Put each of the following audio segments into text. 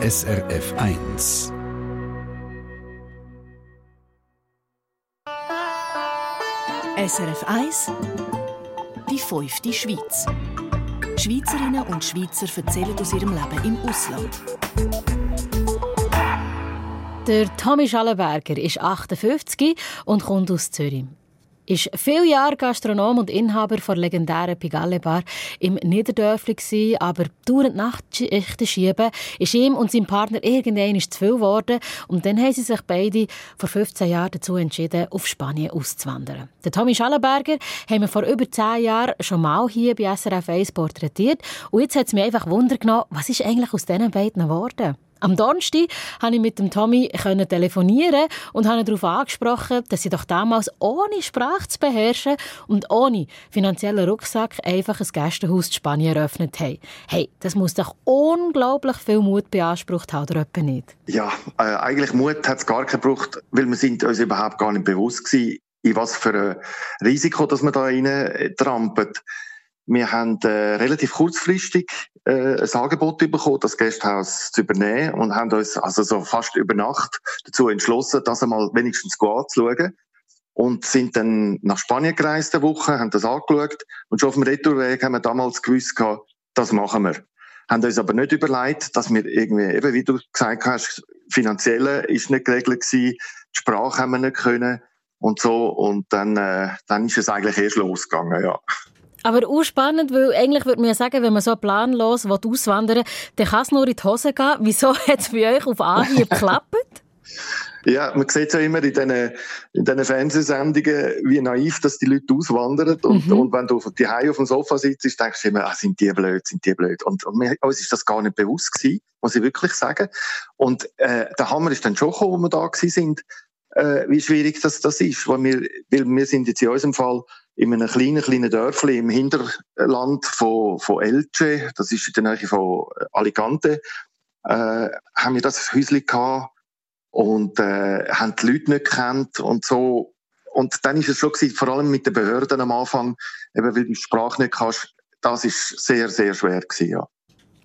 SRF 1. SRF 1 Die fünfte Schweiz. Schweizerinnen und Schweizer erzählen aus ihrem Leben im Ausland. Der Tommy Schallenberger ist 58 und kommt aus Zürich ist viele Jahre Gastronom und Inhaber der legendären Pigalle Bar im Niederdörfli aber dauernd Nachtschichten schieben, ist ihm und seinem Partner irgendwann zu viel geworden und dann haben sie sich beide vor 15 Jahren dazu entschieden, auf Spanien auszuwandern. Der Tommy Schallenberger haben wir vor über 10 Jahren schon mal hier bei SRF 1 porträtiert und jetzt hat es mich einfach Wunder genommen, was ist eigentlich aus diesen beiden geworden? Am Donnerstag konnte ich mit dem Tommy telefonieren und habe darauf angesprochen, dass sie doch damals ohne Sprache zu beherrschen und ohne finanziellen Rucksack einfach ein Gästehaus in Spanien eröffnet haben. Hey, das muss doch unglaublich viel Mut beansprucht haben, oder etwa nicht? Ja, äh, eigentlich Mut hat es gar nicht gebraucht, weil wir sind uns überhaupt gar nicht bewusst gewesen, in was für ein Risiko dass man da rein äh, trampelt. Wir haben äh, relativ kurzfristig äh, ein Angebot bekommen, das Gasthaus zu übernehmen und haben uns also so fast über Nacht dazu entschlossen, das einmal wenigstens anzuschauen. Und sind dann nach Spanien gereist eine Woche, haben das angeschaut und schon auf dem Retourweg haben wir damals gewusst, das machen wir. Haben uns aber nicht überlegt, dass wir irgendwie, eben wie du gesagt hast, finanziell ist nicht geregelt gewesen, die Sprache haben wir nicht können und so. Und dann, äh, dann ist es eigentlich erst losgegangen, ja. Aber auch spannend, weil eigentlich würde man ja sagen, wenn man so planlos auswandern will, dann kann es nur in die Hose gehen. Wieso hat es bei euch auf Anhieb geklappt? Ja, man sieht ja immer in diesen, in diesen Fernsehsendungen, wie naiv dass die Leute auswandern. Und, mhm. und wenn du die auf dem Sofa sitzt, denkst du immer, ah, sind die blöd, sind die blöd. Und, und mir, uns ist das gar nicht bewusst gewesen, muss ich wirklich sagen. Und äh, der Hammer ist dann schon gekommen, wo wir da gewesen sind, äh, wie schwierig das, das ist. Weil wir, weil wir sind jetzt in unserem Fall in einem kleinen, kleinen Dörfli im Hinterland von, von Elche, das ist in der Nähe von Alicante, äh, haben wir das Häuschen gehabt und äh, haben die Leute nicht gekannt und so. Und dann ist es schon gewesen, vor allem mit den Behörden am Anfang, eben weil du die Sprache nicht kannst, das ist sehr, sehr schwer gewesen, ja.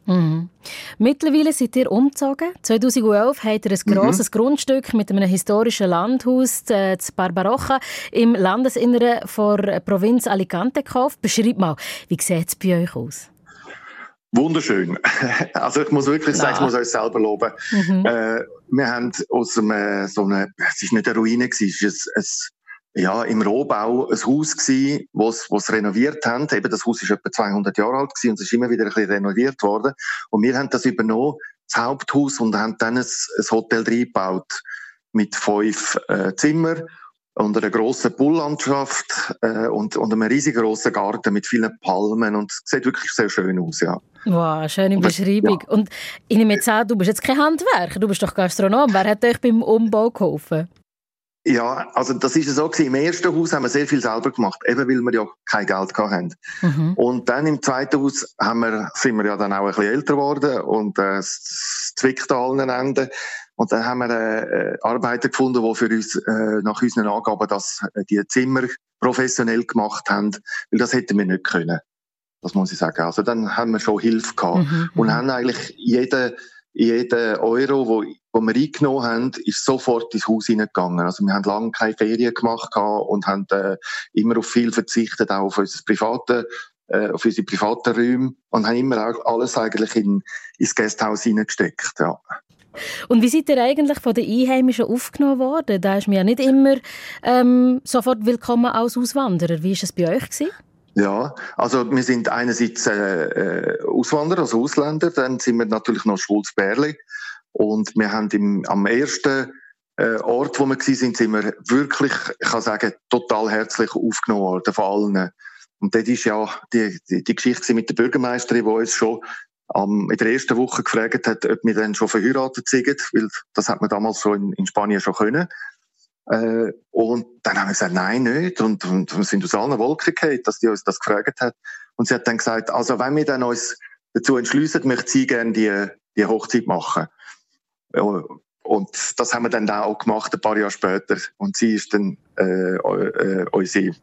Mhm. Mittlerweile seid ihr umgezogen. 2011 habt ihr ein mhm. grosses mhm. Grundstück mit einem historischen Landhaus äh, zu Barbaroja im Landesinneren der Provinz Alicante gekauft. Beschreib mal, wie sieht es bei euch aus? Wunderschön. Also ich muss wirklich sagen, ich muss euch selber loben. Mhm. Äh, wir haben aus einem, so einer, es ist nicht eine Ruine, es ist ein, ein ja, im Rohbau ein Haus gsi, was was renoviert haben. Eben das Haus ist etwa 200 Jahre alt gsi und es ist immer wieder ein bisschen renoviert worden. Und wir haben das übernommen, das Haupthaus, und haben dann ein, ein Hotel reingebaut mit fünf äh, Zimmern und einer grossen Bulllandschaft äh, und, und einem riesigen grossen Garten mit vielen Palmen und es sieht wirklich sehr schön aus, ja. Wow, schöne Beschreibung. Ja. Und ich nehme jetzt an, du bist jetzt kein Handwerker, du bist doch Gastronom. Wer hat euch beim Umbau geholfen? Ja, also das ist so gewesen. Im ersten Haus haben wir sehr viel selber gemacht, eben weil wir ja kein Geld hatten. Mhm. Und dann im zweiten Haus haben wir, sind wir ja dann auch ein bisschen älter geworden und äh, es zwickt an allen Enden. Und dann haben wir äh, Arbeiter gefunden, die für uns äh, nach unseren Angaben das, äh, die Zimmer professionell gemacht haben, weil das hätten wir nicht können. Das muss ich sagen. Also dann haben wir schon Hilfe gehabt mhm. und haben eigentlich jeden jeden Euro, wo, wo wir eingenommen haben, ist sofort ins Haus hineingegangen. Also wir haben lange keine Ferien gemacht und haben äh, immer auf viel verzichtet, auch auf unser private, äh, auf unsere privaten Räume und haben immer auch alles eigentlich in, ins Gasthaus hineingesteckt, ja. Und wie seid ihr eigentlich von den Einheimischen aufgenommen worden? Da ist mir ja nicht immer ähm, sofort willkommen als Auswanderer. Wie war es bei euch? Gewesen? Ja, also wir sind einerseits äh, äh, Auswanderer, also Ausländer, dann sind wir natürlich noch Schwulz-Bärli und wir haben im, am ersten äh, Ort, wo wir waren, sind, sind wir wirklich, ich kann sagen, total herzlich aufgenommen worden von allen. Und das ist ja die, die, die Geschichte mit der Bürgermeisterin, die uns schon ähm, in der ersten Woche gefragt hat, ob wir dann schon verheiratet sind, weil das hat man damals schon in, in Spanien schon können. Äh, und dann haben wir gesagt, nein, nicht. Und, und wir sind aus allen Wolken gefallen, dass die uns das gefragt hat. Und sie hat dann gesagt, also wenn wir dann uns dazu entschließen, möchte sie gerne die, die Hochzeit machen. Und das haben wir dann auch gemacht, ein paar Jahre später. Und sie ist dann äh, äh, unsere,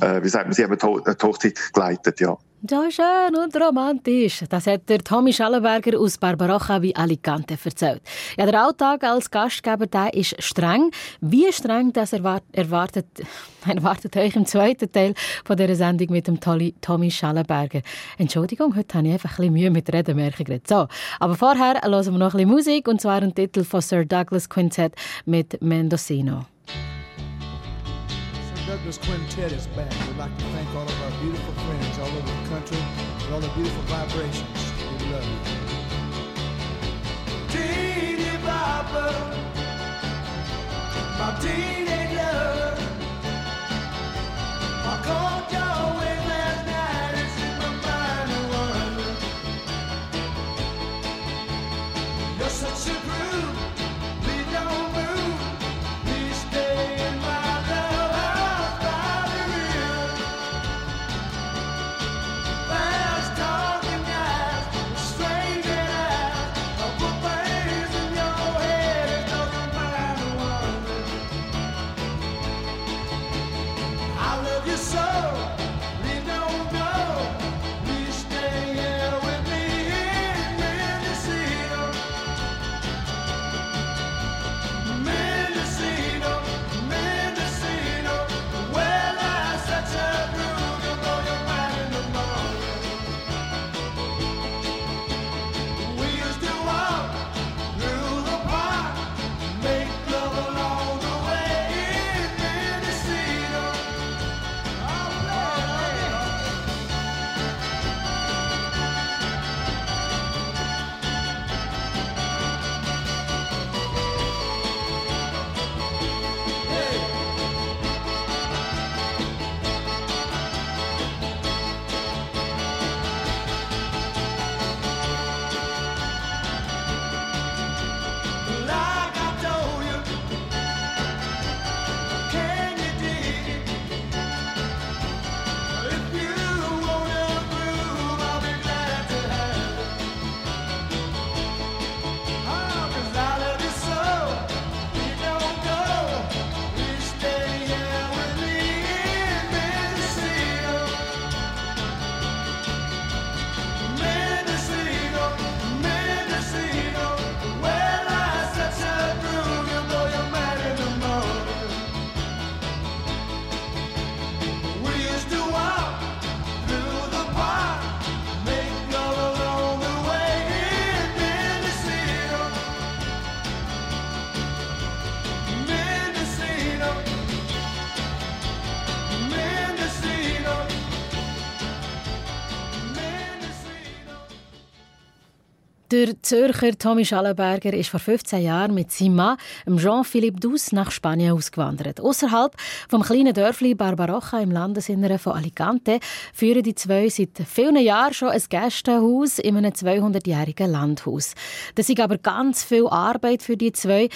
äh, wie sagt man, sie haben die Hochzeit geleitet, ja. So schön und romantisch. Das hat der Tommy Schallenberger aus Barbarossa wie Alicante erzählt. Ja, der Alltag als Gastgeber der ist streng. Wie streng, das erwartet, erwartet euch im zweiten Teil von dieser Sendung mit dem Tommy Schallenberger. Entschuldigung, heute habe ich einfach ein bisschen Mühe mit Reden, merke ich So, aber vorher hören wir noch ein bisschen Musik, und zwar einen Titel von Sir Douglas Quintet mit Mendocino. Douglas Quintet is back. We'd like to thank all of our beautiful friends all over the country for all the beautiful vibrations. We love you. Teeny Bopper, my teenage Der Zürcher Tommy Schallenberger ist vor 15 Jahren mit seinem Mann, Jean-Philippe Dus, nach Spanien ausgewandert. Außerhalb vom kleinen Dörfli Barbaroja im Landesinneren von Alicante führen die zwei seit vielen Jahren schon ein Gästehaus in einem 200-jährigen Landhaus. Das ist aber ganz viel Arbeit für die zwei.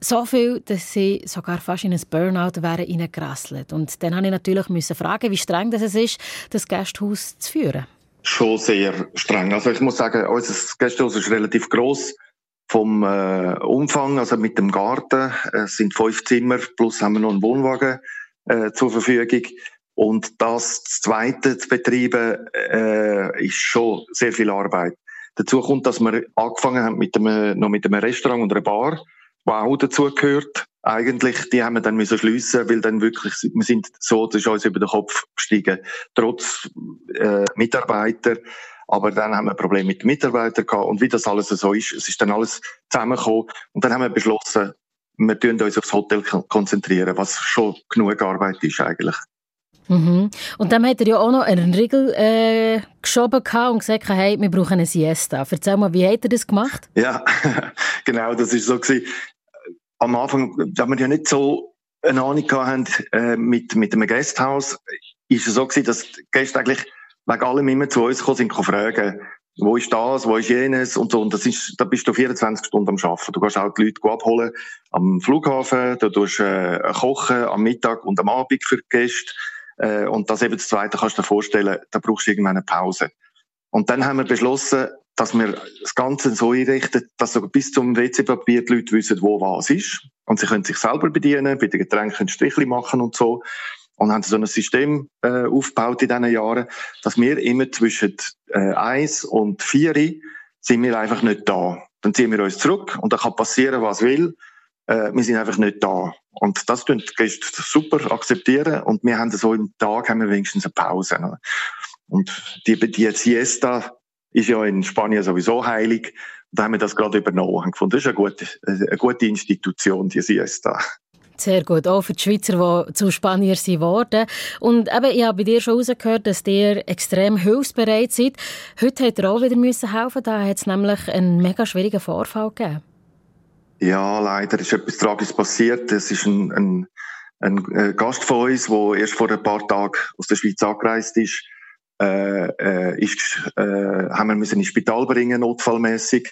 So viel, dass sie sogar fast in ein Burnout wären reingerasselt. Und dann musste ich natürlich fragen, wie streng das ist, das Gästehaus zu führen schon sehr streng. Also ich muss sagen, unser Gästehaus ist relativ groß vom äh, Umfang, also mit dem Garten. Es sind fünf Zimmer, plus haben wir noch einen Wohnwagen äh, zur Verfügung. Und das zweite zu betreiben, äh, ist schon sehr viel Arbeit. Dazu kommt, dass wir angefangen haben mit einem, noch mit einem Restaurant und einer Bar, die auch dazu gehört eigentlich, die haben wir dann müssen schliessen, weil dann wirklich, wir sind so, das ist uns über den Kopf gestiegen, trotz äh, Mitarbeiter. Aber dann haben wir ein Problem mit den Mitarbeitern gehabt und wie das alles so ist, es ist dann alles zusammengekommen und dann haben wir beschlossen, wir tun uns aufs Hotel konzentrieren, was schon genug Arbeit ist eigentlich. Mhm. Und dann hat er ja auch noch einen Riegel äh, geschoben und gesagt, hey, wir brauchen eine Siesta. Erzähl mal, wie hat er das gemacht? Ja, genau, das ist so gewesen am Anfang, da wir ja nicht so eine Ahnung hatten äh, mit, mit einem Gasthaus, ist es so gewesen, dass die Gäste eigentlich wegen allem immer zu uns gekommen sind, fragen, wo ist das, wo ist jenes und so. Und das ist, da bist du 24 Stunden am Arbeiten. Du kannst auch die Leute abholen am Flughafen, du tust äh, kochen am Mittag und am Abend für die Gäste. Äh, und das eben das Zweite kannst du dir vorstellen, da brauchst du irgendwann eine Pause. Und dann haben wir beschlossen, dass wir das Ganze so einrichten, dass sogar bis zum WC-Papier die Leute wissen, wo was ist. Und sie können sich selber bedienen, bei den Getränken Strichli machen und so. und haben so ein System äh, aufgebaut in diesen Jahren, dass wir immer zwischen äh, eins und vier sind wir einfach nicht da. Dann ziehen wir uns zurück und dann kann passieren, was will. Äh, wir sind einfach nicht da. Und das tun die Gäste super akzeptieren und wir haben so im Tag haben wir wenigstens eine Pause. Ne? Und die, die Siesta ist ja in Spanien sowieso heilig. Da haben wir das gerade übernommen und gefunden, das ist eine gute, eine gute Institution, die Siesta. Sehr gut, auch für die Schweizer, die zu Spanier sind geworden. Und eben, ich habe bei dir schon herausgehört, dass ihr extrem hilfsbereit seid. Heute hat ihr auch wieder müssen helfen Da hat es nämlich einen mega schwierigen Vorfall gegeben. Ja, leider ist etwas Tragisches passiert. Es ist ein, ein, ein äh, Gast von uns, der erst vor ein paar Tagen aus der Schweiz angereist ist, äh, äh, ist äh, haben wir müssen ins Spital bringen, notfallmäßig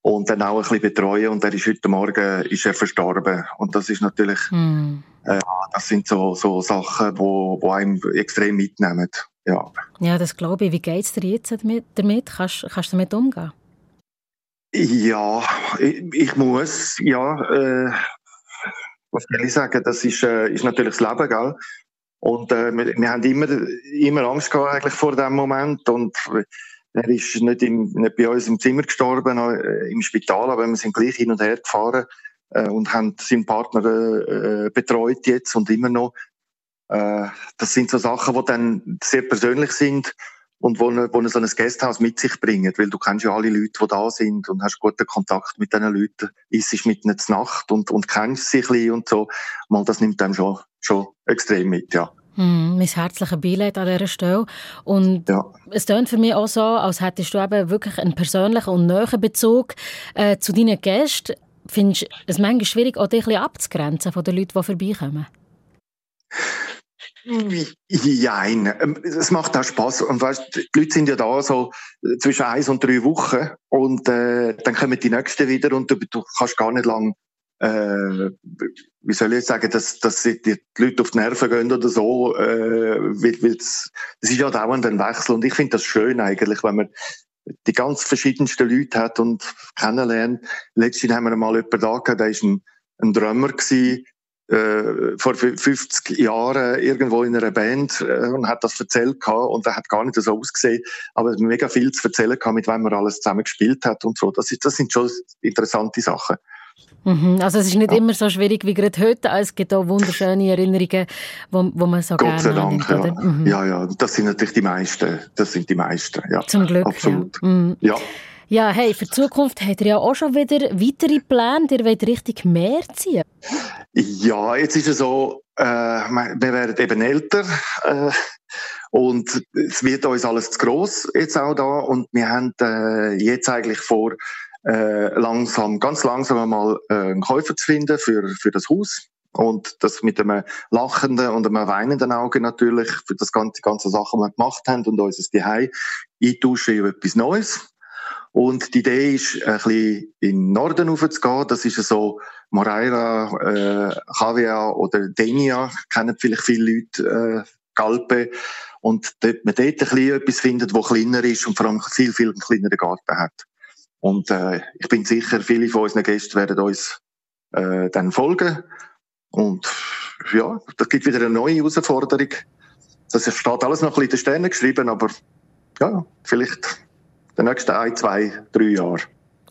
und dann auch ein bisschen betreuen. Und er ist heute Morgen ist er verstorben. Und das ist natürlich mm. äh, das sind so so Sachen wo wo einem extrem mitnehmen. Ja. Ja das glaube ich. Wie geht's dir jetzt damit, damit? kannst kannst du damit umgehen ja ich, ich muss ja äh, was soll ich sagen? Das ist äh, ist natürlich das Leben gell? Und äh, wir, wir haben immer immer Angst gehabt eigentlich vor dem Moment und er ist nicht, im, nicht bei uns im Zimmer gestorben, äh, im Spital, aber wir sind gleich hin und her gefahren äh, und haben seinen Partner äh, betreut jetzt und immer noch. Äh, das sind so Sachen, die dann sehr persönlich sind und wo, wo so ein Gasthaus mit sich bringen, weil du kennst ja alle Leute, die da sind und hast guten Kontakt mit diesen Leuten, isst mit ihnen zur Nacht und, und kennst sie ein bisschen und so. Mal, das nimmt einem schon, schon extrem mit, ja. Mm, mein herzliches Beileid an dieser Stelle. Und ja. es klingt für mich auch so, als hättest du eben wirklich einen persönlichen und nahen Bezug äh, zu deinen Gästen. Findest du es manchmal schwierig, auch dich ein bisschen abzugrenzen von den Leuten, die vorbeikommen? Ja, ähm, es macht auch Spaß. Und weißt, die Leute sind ja da so äh, zwischen eins und drei Wochen und äh, dann kommen die nächsten wieder und du, du kannst gar nicht lang äh, wie soll ich sagen, dass, dass die Leute auf die Nerven gehen oder so, äh, weil, weil das ist ja dauernd ein Wechsel und ich finde das schön eigentlich, wenn man die ganz verschiedensten Leute hat und kennenlernt. Letztens haben wir mal jemanden da gehabt, der ist ein, ein Drummer gewesen, äh, vor 50 Jahren irgendwo in einer Band äh, und hat das erzählt gehabt und er hat gar nicht so ausgesehen, aber mega viel zu erzählen gehabt, mit wem er alles zusammen gespielt hat und so. Das, ist, das sind schon interessante Sachen. Mhm, also es ist nicht ja. immer so schwierig wie gerade heute, es gibt auch wunderschöne Erinnerungen, wo, wo man so Gott sei Dank, ja. Mhm. ja. ja, das sind natürlich die meisten, das sind die meisten, ja. Zum Glück, Absolut. Ja. Mhm. ja. Ja, hey, für die Zukunft habt ihr ja auch schon wieder weitere Pläne, ihr wollt richtig mehr ziehen. Ja, jetzt ist es so, äh, wir werden eben älter äh, und es wird uns alles zu gross jetzt auch da und wir haben äh, jetzt eigentlich vor, äh, langsam, ganz langsam einmal äh, einen Käufer zu finden für, für das Haus. Und das mit einem lachenden und einem weinenden Auge natürlich für das ganze, ganze Sache, die wir gemacht haben und uns das Zuhause eintauschen in etwas Neues. Und die Idee ist, ein bisschen in den Norden raufzugehen. Das ist so Moreira, äh, Javia oder Denia, kennen vielleicht viele Leute, äh, Galpe. Und dort, man dort ein bisschen etwas findet, das kleiner ist und vor allem viel, viel kleineren Garten hat. Und äh, ich bin sicher, viele von unseren Gästen werden uns äh, dann folgen. Und ja, das gibt wieder eine neue Herausforderung. Das steht alles noch ein bisschen in den Sternen geschrieben, aber ja, vielleicht die nächsten ein, zwei, drei Jahre.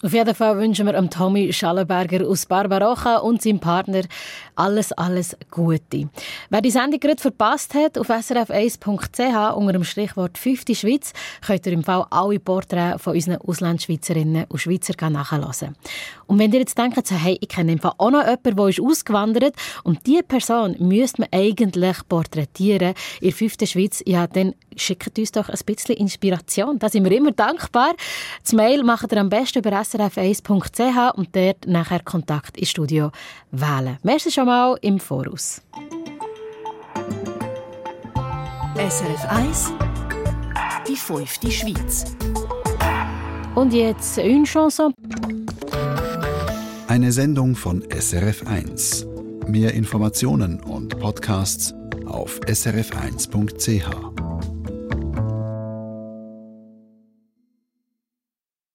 Auf jeden Fall wünschen wir Tommy Schallenberger aus Barbarocha und seinem Partner alles, alles Gute. Wer die Sendung gerade verpasst hat, auf srf1.ch unter dem Stichwort 50 Schweiz könnt ihr im Fall alle Porträts von unseren Auslandschweizerinnen und Schweizer nachhören. Und wenn ihr jetzt denkt, so, hey, ich kenne im Fall auch noch jemanden, der ist ausgewandert und diese Person müsste man eigentlich porträtieren in der 5. Schweiz, ja, dann schickt uns doch ein bisschen Inspiration. Da sind wir immer dankbar. Das Mail macht ihr am besten über srf1.ch und dort nachher Kontakt ins Studio wählen. Merci schon mal im Voraus. SRF 1 Die fünfte Schweiz Und jetzt eine Chanson. Eine Sendung von SRF 1. Mehr Informationen und Podcasts auf srf1.ch.